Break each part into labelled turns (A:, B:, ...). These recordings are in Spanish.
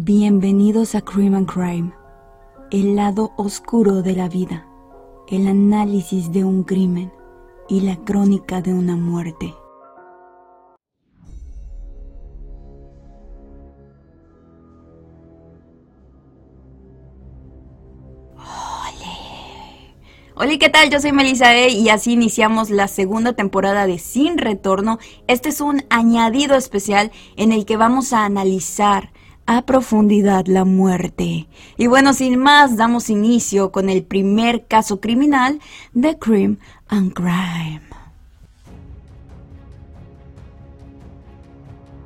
A: Bienvenidos a Crime and Crime, el lado oscuro de la vida, el análisis de un crimen y la crónica de una muerte. Hola, ¿qué tal? Yo soy Melissa E y así iniciamos la segunda temporada de Sin Retorno. Este es un añadido especial en el que vamos a analizar a profundidad la muerte. Y bueno, sin más, damos inicio con el primer caso criminal de Crime and Crime.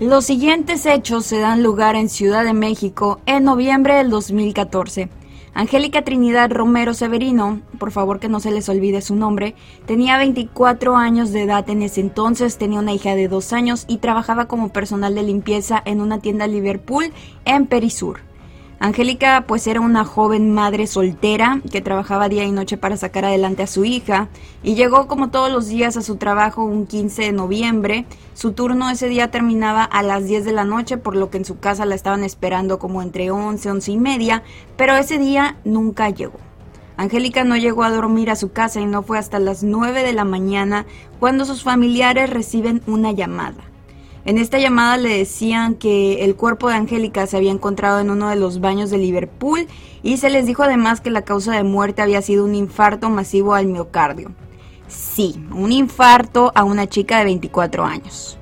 A: Los siguientes hechos se dan lugar en Ciudad de México en noviembre del 2014. Angélica Trinidad Romero Severino, por favor que no se les olvide su nombre, tenía 24 años de edad en ese entonces, tenía una hija de dos años y trabajaba como personal de limpieza en una tienda Liverpool en Perisur. Angélica pues era una joven madre soltera que trabajaba día y noche para sacar adelante a su hija y llegó como todos los días a su trabajo un 15 de noviembre. Su turno ese día terminaba a las 10 de la noche por lo que en su casa la estaban esperando como entre 11, 11 y media, pero ese día nunca llegó. Angélica no llegó a dormir a su casa y no fue hasta las 9 de la mañana cuando sus familiares reciben una llamada. En esta llamada le decían que el cuerpo de Angélica se había encontrado en uno de los baños de Liverpool y se les dijo además que la causa de muerte había sido un infarto masivo al miocardio. Sí, un infarto a una chica de 24 años.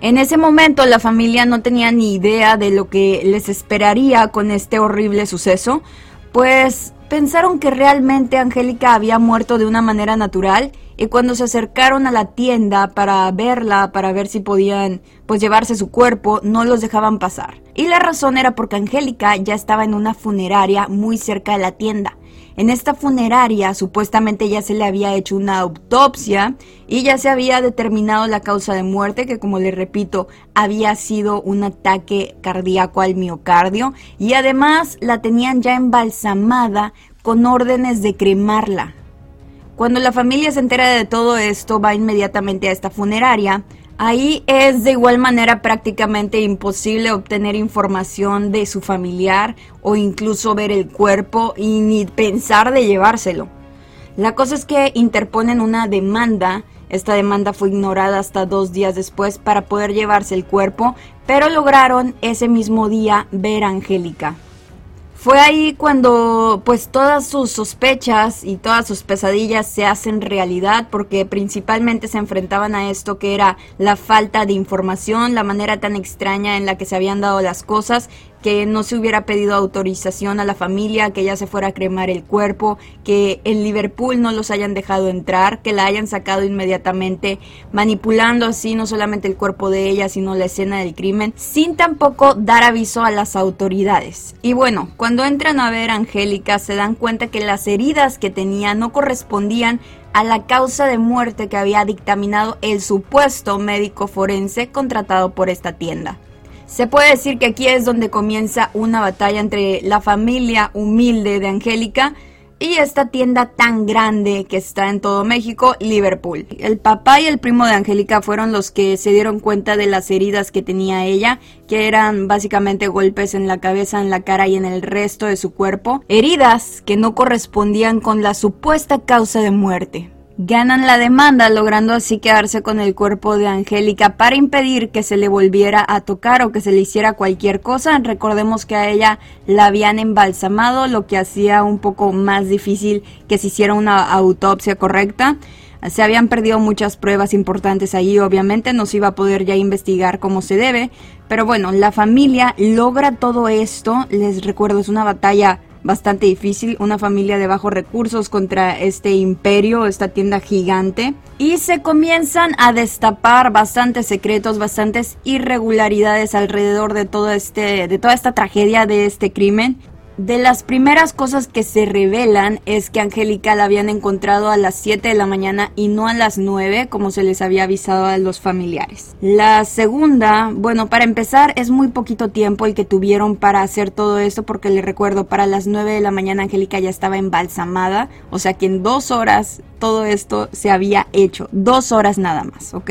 A: En ese momento la familia no tenía ni idea de lo que les esperaría con este horrible suceso, pues pensaron que realmente Angélica había muerto de una manera natural y cuando se acercaron a la tienda para verla, para ver si podían pues llevarse su cuerpo, no los dejaban pasar. Y la razón era porque Angélica ya estaba en una funeraria muy cerca de la tienda. En esta funeraria supuestamente ya se le había hecho una autopsia y ya se había determinado la causa de muerte, que como le repito, había sido un ataque cardíaco al miocardio y además la tenían ya embalsamada con órdenes de cremarla. Cuando la familia se entera de todo esto, va inmediatamente a esta funeraria. Ahí es de igual manera prácticamente imposible obtener información de su familiar o incluso ver el cuerpo y ni pensar de llevárselo. La cosa es que interponen una demanda. Esta demanda fue ignorada hasta dos días después para poder llevarse el cuerpo, pero lograron ese mismo día ver a Angélica. Fue ahí cuando pues todas sus sospechas y todas sus pesadillas se hacen realidad porque principalmente se enfrentaban a esto que era la falta de información, la manera tan extraña en la que se habían dado las cosas que no se hubiera pedido autorización a la familia, que ya se fuera a cremar el cuerpo, que en Liverpool no los hayan dejado entrar, que la hayan sacado inmediatamente, manipulando así no solamente el cuerpo de ella, sino la escena del crimen, sin tampoco dar aviso a las autoridades. Y bueno, cuando entran a ver a Angélica se dan cuenta que las heridas que tenía no correspondían a la causa de muerte que había dictaminado el supuesto médico forense contratado por esta tienda. Se puede decir que aquí es donde comienza una batalla entre la familia humilde de Angélica y esta tienda tan grande que está en todo México, Liverpool. El papá y el primo de Angélica fueron los que se dieron cuenta de las heridas que tenía ella, que eran básicamente golpes en la cabeza, en la cara y en el resto de su cuerpo, heridas que no correspondían con la supuesta causa de muerte. Ganan la demanda, logrando así quedarse con el cuerpo de Angélica para impedir que se le volviera a tocar o que se le hiciera cualquier cosa. Recordemos que a ella la habían embalsamado, lo que hacía un poco más difícil que se hiciera una autopsia correcta. Se habían perdido muchas pruebas importantes allí, obviamente no se iba a poder ya investigar como se debe, pero bueno, la familia logra todo esto, les recuerdo, es una batalla bastante difícil, una familia de bajos recursos contra este imperio, esta tienda gigante, y se comienzan a destapar bastantes secretos, bastantes irregularidades alrededor de todo este de toda esta tragedia de este crimen de las primeras cosas que se revelan es que Angélica la habían encontrado a las 7 de la mañana y no a las 9 como se les había avisado a los familiares. La segunda, bueno, para empezar es muy poquito tiempo el que tuvieron para hacer todo esto porque les recuerdo, para las 9 de la mañana Angélica ya estaba embalsamada, o sea que en dos horas todo esto se había hecho. Dos horas nada más, ¿ok?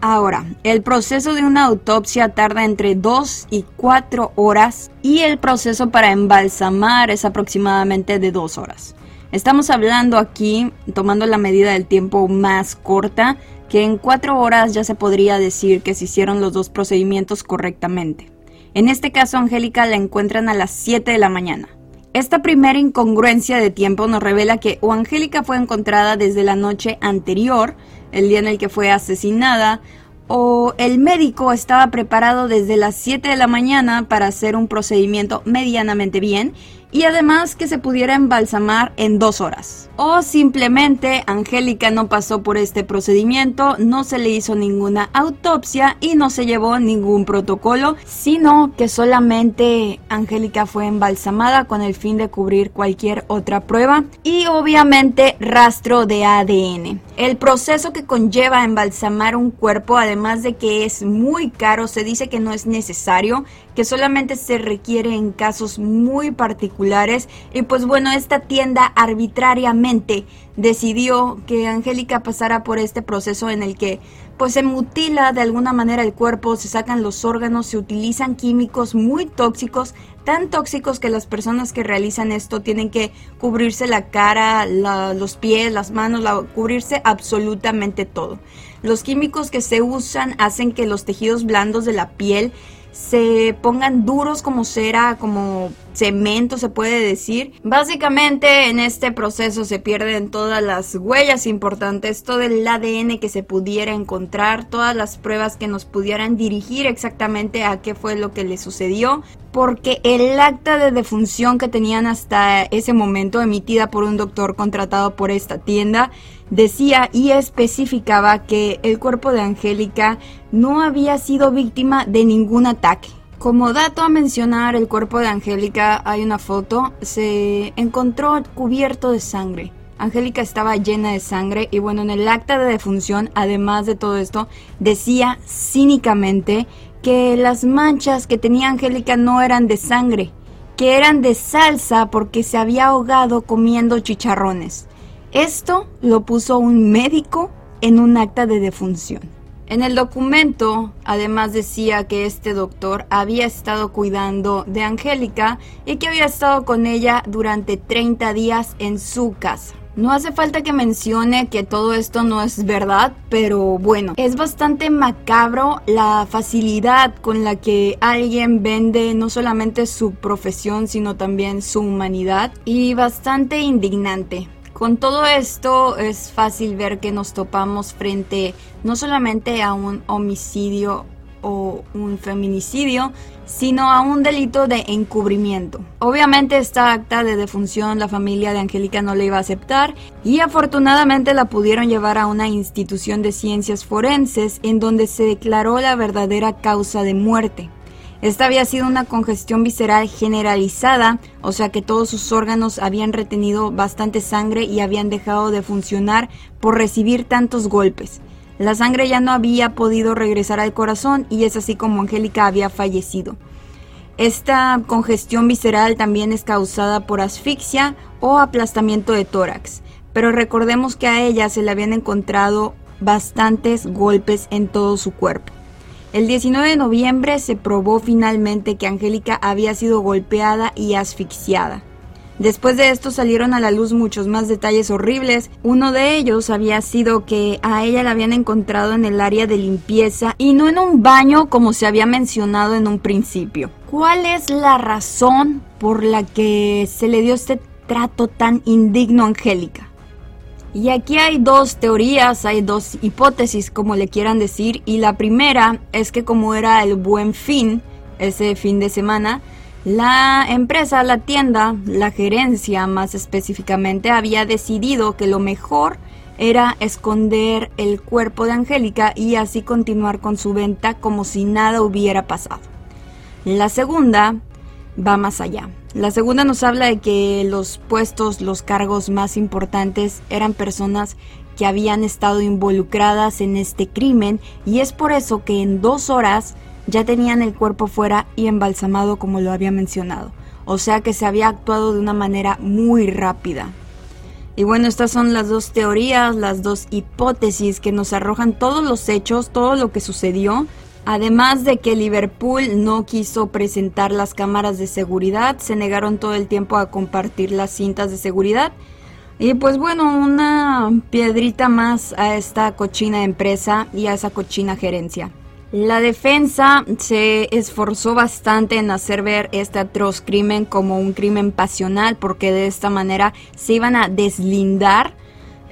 A: Ahora, el proceso de una autopsia tarda entre dos y cuatro horas y el proceso para embalsamar es aproximadamente de dos horas. Estamos hablando aquí, tomando la medida del tiempo más corta, que en cuatro horas ya se podría decir que se hicieron los dos procedimientos correctamente. En este caso, Angélica la encuentran a las 7 de la mañana. Esta primera incongruencia de tiempo nos revela que o Angélica fue encontrada desde la noche anterior, el día en el que fue asesinada, o el médico estaba preparado desde las 7 de la mañana para hacer un procedimiento medianamente bien y además que se pudiera embalsamar en dos horas. O simplemente Angélica no pasó por este procedimiento, no se le hizo ninguna autopsia y no se llevó ningún protocolo, sino que solamente Angélica fue embalsamada con el fin de cubrir cualquier otra prueba y obviamente rastro de ADN. El proceso que conlleva embalsamar un cuerpo, además de que es muy caro, se dice que no es necesario, que solamente se requiere en casos muy particulares y pues bueno, esta tienda arbitrariamente decidió que Angélica pasara por este proceso en el que pues se mutila de alguna manera el cuerpo, se sacan los órganos, se utilizan químicos muy tóxicos, tan tóxicos que las personas que realizan esto tienen que cubrirse la cara, los pies, las manos, cubrirse absolutamente todo. Los químicos que se usan hacen que los tejidos blandos de la piel se pongan duros como cera, como cemento se puede decir. Básicamente en este proceso se pierden todas las huellas importantes, todo el ADN que se pudiera encontrar, todas las pruebas que nos pudieran dirigir exactamente a qué fue lo que le sucedió, porque el acta de defunción que tenían hasta ese momento emitida por un doctor contratado por esta tienda decía y especificaba que el cuerpo de Angélica no había sido víctima de ningún ataque. Como dato a mencionar el cuerpo de Angélica, hay una foto, se encontró cubierto de sangre. Angélica estaba llena de sangre y bueno, en el acta de defunción, además de todo esto, decía cínicamente que las manchas que tenía Angélica no eran de sangre, que eran de salsa porque se había ahogado comiendo chicharrones. Esto lo puso un médico en un acta de defunción. En el documento, además decía que este doctor había estado cuidando de Angélica y que había estado con ella durante 30 días en su casa. No hace falta que mencione que todo esto no es verdad, pero bueno, es bastante macabro la facilidad con la que alguien vende no solamente su profesión, sino también su humanidad y bastante indignante. Con todo esto es fácil ver que nos topamos frente no solamente a un homicidio o un feminicidio, sino a un delito de encubrimiento. Obviamente esta acta de defunción la familia de Angélica no le iba a aceptar y afortunadamente la pudieron llevar a una institución de ciencias forenses en donde se declaró la verdadera causa de muerte. Esta había sido una congestión visceral generalizada, o sea que todos sus órganos habían retenido bastante sangre y habían dejado de funcionar por recibir tantos golpes. La sangre ya no había podido regresar al corazón y es así como Angélica había fallecido. Esta congestión visceral también es causada por asfixia o aplastamiento de tórax, pero recordemos que a ella se le habían encontrado bastantes golpes en todo su cuerpo. El 19 de noviembre se probó finalmente que Angélica había sido golpeada y asfixiada. Después de esto salieron a la luz muchos más detalles horribles. Uno de ellos había sido que a ella la habían encontrado en el área de limpieza y no en un baño como se había mencionado en un principio. ¿Cuál es la razón por la que se le dio este trato tan indigno a Angélica? Y aquí hay dos teorías, hay dos hipótesis, como le quieran decir, y la primera es que como era el buen fin, ese fin de semana, la empresa, la tienda, la gerencia más específicamente, había decidido que lo mejor era esconder el cuerpo de Angélica y así continuar con su venta como si nada hubiera pasado. La segunda va más allá. La segunda nos habla de que los puestos, los cargos más importantes eran personas que habían estado involucradas en este crimen y es por eso que en dos horas ya tenían el cuerpo fuera y embalsamado como lo había mencionado. O sea que se había actuado de una manera muy rápida. Y bueno, estas son las dos teorías, las dos hipótesis que nos arrojan todos los hechos, todo lo que sucedió. Además de que Liverpool no quiso presentar las cámaras de seguridad, se negaron todo el tiempo a compartir las cintas de seguridad. Y pues bueno, una piedrita más a esta cochina empresa y a esa cochina gerencia. La defensa se esforzó bastante en hacer ver este atroz crimen como un crimen pasional porque de esta manera se iban a deslindar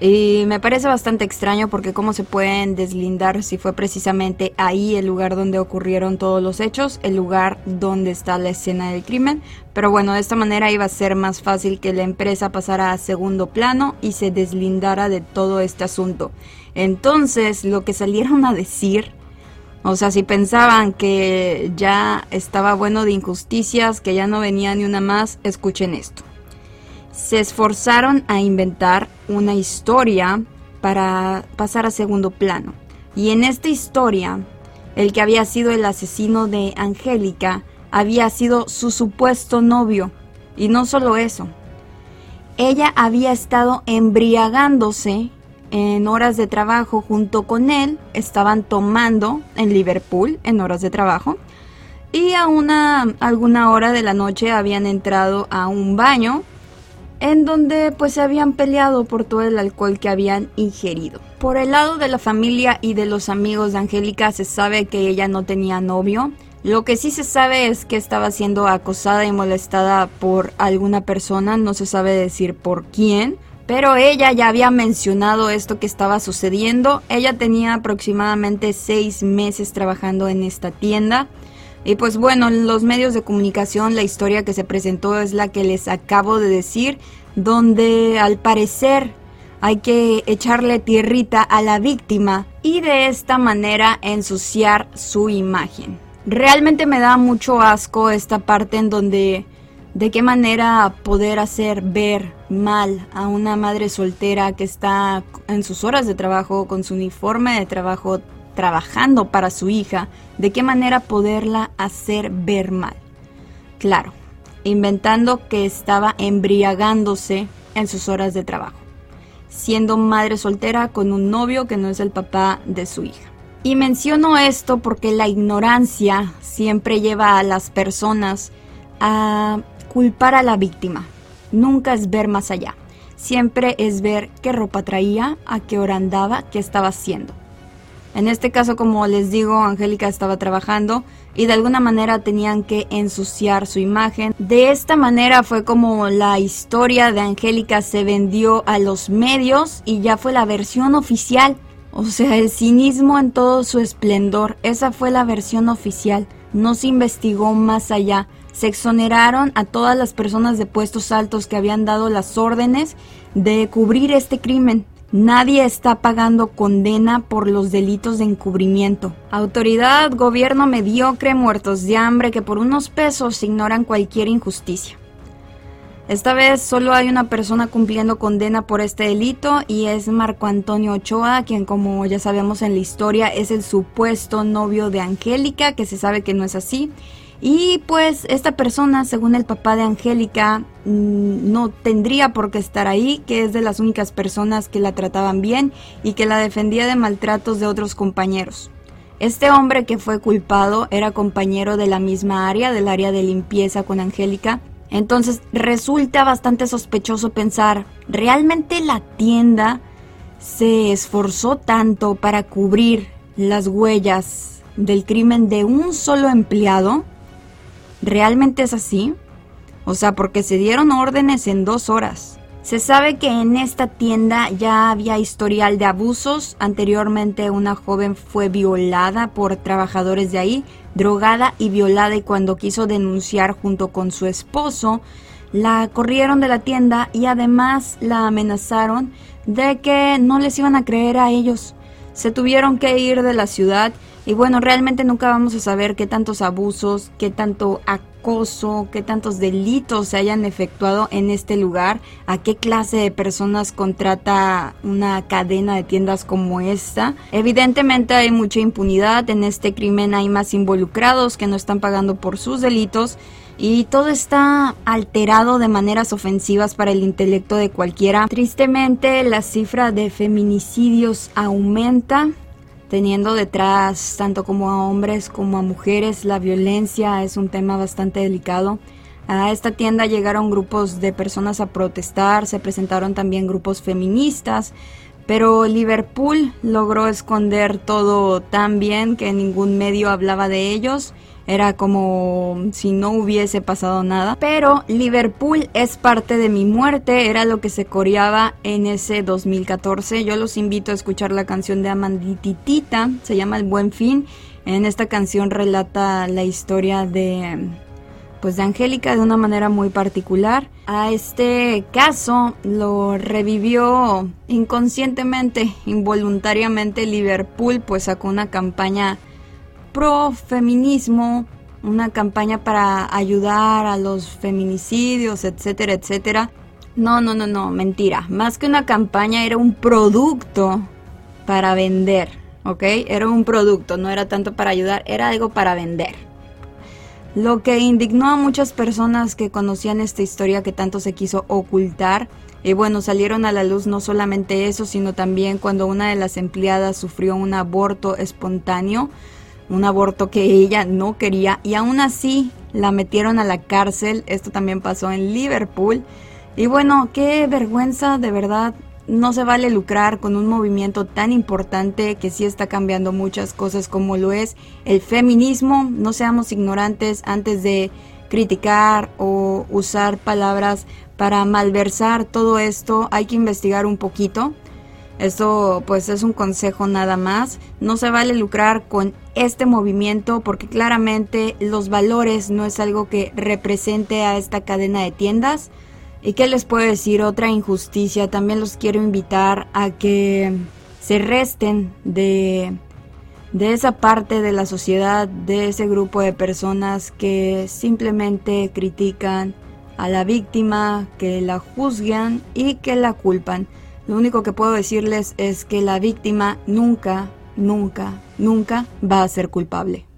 A: y me parece bastante extraño porque cómo se pueden deslindar si fue precisamente ahí el lugar donde ocurrieron todos los hechos, el lugar donde está la escena del crimen. Pero bueno, de esta manera iba a ser más fácil que la empresa pasara a segundo plano y se deslindara de todo este asunto. Entonces, lo que salieron a decir o sea, si pensaban que ya estaba bueno de injusticias, que ya no venía ni una más, escuchen esto. Se esforzaron a inventar una historia para pasar a segundo plano. Y en esta historia, el que había sido el asesino de Angélica había sido su supuesto novio. Y no solo eso, ella había estado embriagándose en horas de trabajo junto con él, estaban tomando en Liverpool en horas de trabajo y a una alguna hora de la noche habían entrado a un baño en donde pues se habían peleado por todo el alcohol que habían ingerido. Por el lado de la familia y de los amigos de Angélica se sabe que ella no tenía novio. Lo que sí se sabe es que estaba siendo acosada y molestada por alguna persona, no se sabe decir por quién. Pero ella ya había mencionado esto que estaba sucediendo. Ella tenía aproximadamente seis meses trabajando en esta tienda. Y pues bueno, en los medios de comunicación la historia que se presentó es la que les acabo de decir, donde al parecer hay que echarle tierrita a la víctima y de esta manera ensuciar su imagen. Realmente me da mucho asco esta parte en donde de qué manera poder hacer ver mal a una madre soltera que está en sus horas de trabajo, con su uniforme de trabajo, trabajando para su hija, de qué manera poderla hacer ver mal. Claro, inventando que estaba embriagándose en sus horas de trabajo, siendo madre soltera con un novio que no es el papá de su hija. Y menciono esto porque la ignorancia siempre lleva a las personas a culpar a la víctima. Nunca es ver más allá. Siempre es ver qué ropa traía, a qué hora andaba, qué estaba haciendo. En este caso, como les digo, Angélica estaba trabajando y de alguna manera tenían que ensuciar su imagen. De esta manera fue como la historia de Angélica se vendió a los medios y ya fue la versión oficial. O sea, el cinismo en todo su esplendor. Esa fue la versión oficial. No se investigó más allá. Se exoneraron a todas las personas de puestos altos que habían dado las órdenes de cubrir este crimen. Nadie está pagando condena por los delitos de encubrimiento. Autoridad, gobierno mediocre, muertos de hambre que por unos pesos ignoran cualquier injusticia. Esta vez solo hay una persona cumpliendo condena por este delito y es Marco Antonio Ochoa, quien como ya sabemos en la historia es el supuesto novio de Angélica, que se sabe que no es así, y pues esta persona, según el papá de Angélica, mm, no tendría por qué estar ahí, que es de las únicas personas que la trataban bien y que la defendía de maltratos de otros compañeros. Este hombre que fue culpado era compañero de la misma área, del área de limpieza con Angélica. Entonces resulta bastante sospechoso pensar, ¿realmente la tienda se esforzó tanto para cubrir las huellas del crimen de un solo empleado? ¿Realmente es así? O sea, porque se dieron órdenes en dos horas. Se sabe que en esta tienda ya había historial de abusos. Anteriormente una joven fue violada por trabajadores de ahí, drogada y violada y cuando quiso denunciar junto con su esposo, la corrieron de la tienda y además la amenazaron de que no les iban a creer a ellos. Se tuvieron que ir de la ciudad Y bueno, realmente nunca vamos a saber qué tantos abusos, qué tanto acoso, qué tantos delitos se hayan efectuado en este lugar, a qué clase de personas contrata una cadena de tiendas como esta. Evidentemente hay mucha impunidad en este crimen, hay más involucrados que no están pagando por sus delitos y todo está alterado de maneras ofensivas para el intelecto de cualquiera. Tristemente, la cifra de feminicidios aumenta, teniendo detrás tanto como a hombres como a mujeres. La violencia es un tema bastante delicado. A esta tienda llegaron grupos de personas a protestar, se presentaron también grupos feministas, pero Liverpool logró esconder todo tan bien que ningún medio hablaba de ellos era como si no hubiese pasado nada. Pero Liverpool es parte de mi muerte, era lo que se coreaba en ese 2014. Yo los invito a escuchar la canción de Amandititita, se llama El Buen Fin. En esta canción relata la historia de pues de Angélica de una manera muy particular. A este caso lo revivió inconscientemente, involuntariamente Liverpool, pues sacó una campaña pro feminismo, una campaña para ayudar a los feminicidios, etcétera, etcétera. No, no, no, no, mentira. Más que una campaña era un producto para vender, ¿ok? Era un producto, no era tanto para ayudar, era algo para vender. Lo que indignó a muchas personas que conocían esta historia que tanto se quiso ocultar. Y bueno, salieron a la luz no solamente eso, sino también cuando una de las empleadas sufrió un aborto espontáneo un aborto que ella no quería y aún así la metieron a la cárcel. Esto también pasó en Liverpool. Y bueno, qué vergüenza, de verdad. No se vale lucrar con un movimiento tan importante que sí está cambiando muchas cosas como lo es el feminismo. No seamos ignorantes antes de criticar o usar palabras para malversar todo esto. Hay que investigar un poquito. Esto pues es un consejo nada más. No se vale lucrar con este movimiento porque claramente los valores no es algo que represente a esta cadena de tiendas. ¿Y qué les puedo decir? Otra injusticia. También los quiero invitar a que se resten de, de esa parte de la sociedad, de ese grupo de personas que simplemente critican a la víctima, que la juzgan y que la culpan. Lo único que puedo decirles es que la víctima nunca, nunca, nunca va a ser culpable.